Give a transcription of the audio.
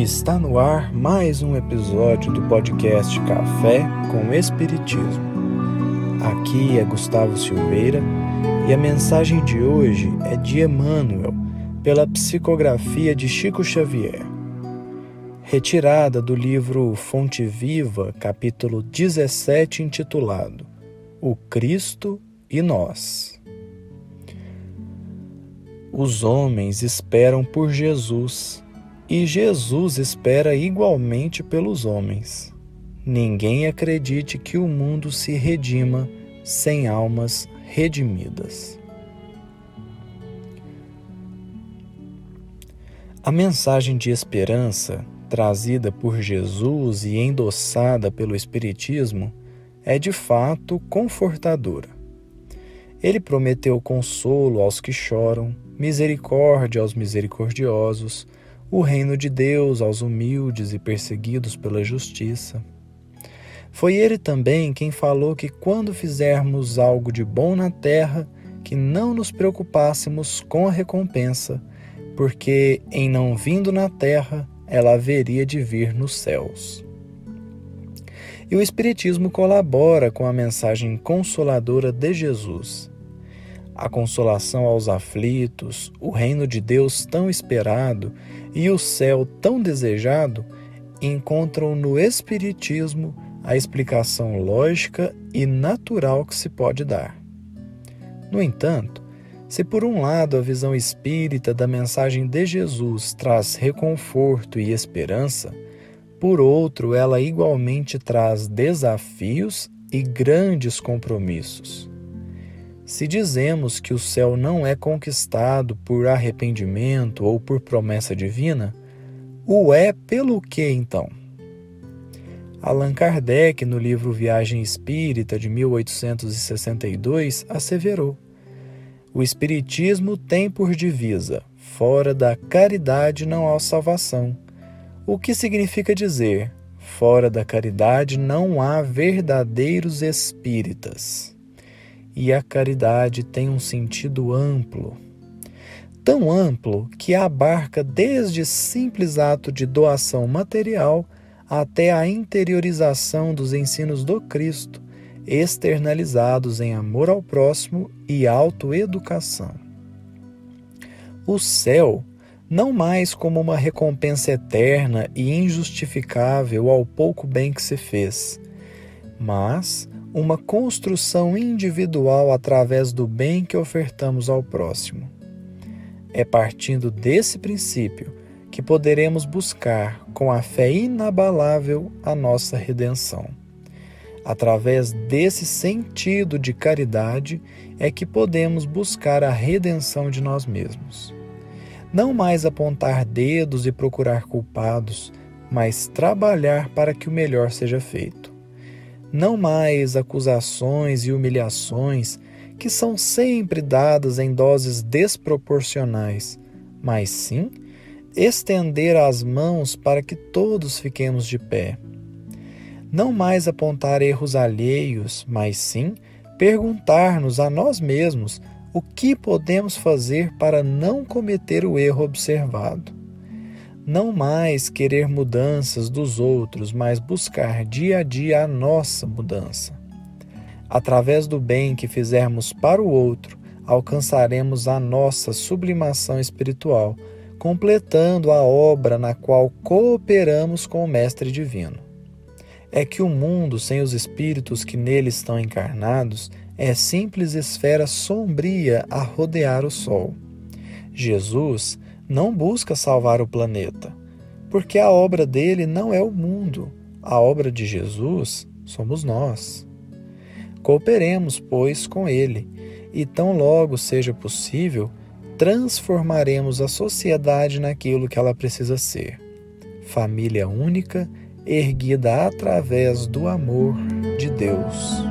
Está no ar mais um episódio do podcast Café com Espiritismo. Aqui é Gustavo Silveira e a mensagem de hoje é de Emmanuel, pela psicografia de Chico Xavier. Retirada do livro Fonte Viva, capítulo 17, intitulado O Cristo e Nós. Os homens esperam por Jesus e Jesus espera igualmente pelos homens. Ninguém acredite que o mundo se redima sem almas redimidas. A mensagem de esperança trazida por Jesus e endossada pelo Espiritismo é de fato confortadora. Ele prometeu consolo aos que choram, misericórdia aos misericordiosos, o reino de Deus aos humildes e perseguidos pela justiça. Foi ele também quem falou que quando fizermos algo de bom na terra, que não nos preocupássemos com a recompensa, porque em não vindo na terra, ela haveria de vir nos céus. E o Espiritismo colabora com a mensagem consoladora de Jesus a consolação aos aflitos, o reino de Deus tão esperado e o céu tão desejado encontram no Espiritismo a explicação lógica e natural que se pode dar. No entanto, se por um lado a visão espírita da mensagem de Jesus traz reconforto e esperança, por outro ela igualmente traz desafios e grandes compromissos. Se dizemos que o céu não é conquistado por arrependimento ou por promessa divina, o é pelo que então? Allan Kardec, no livro Viagem Espírita de 1862, asseverou: O Espiritismo tem por divisa: fora da caridade não há salvação. O que significa dizer: fora da caridade não há verdadeiros espíritas e a caridade tem um sentido amplo. Tão amplo que abarca desde simples ato de doação material até a interiorização dos ensinos do Cristo, externalizados em amor ao próximo e autoeducação. O céu, não mais como uma recompensa eterna e injustificável ao pouco bem que se fez, mas uma construção individual através do bem que ofertamos ao próximo. É partindo desse princípio que poderemos buscar, com a fé inabalável, a nossa redenção. Através desse sentido de caridade é que podemos buscar a redenção de nós mesmos. Não mais apontar dedos e procurar culpados, mas trabalhar para que o melhor seja feito não mais acusações e humilhações que são sempre dadas em doses desproporcionais, mas sim estender as mãos para que todos fiquemos de pé. Não mais apontar erros alheios, mas sim perguntar-nos a nós mesmos o que podemos fazer para não cometer o erro observado não mais querer mudanças dos outros, mas buscar dia a dia a nossa mudança. Através do bem que fizermos para o outro, alcançaremos a nossa sublimação espiritual, completando a obra na qual cooperamos com o Mestre Divino. É que o mundo sem os espíritos que nele estão encarnados é simples esfera sombria a rodear o sol. Jesus não busca salvar o planeta, porque a obra dele não é o mundo, a obra de Jesus somos nós. Cooperemos, pois, com ele, e tão logo seja possível, transformaremos a sociedade naquilo que ela precisa ser família única, erguida através do amor de Deus.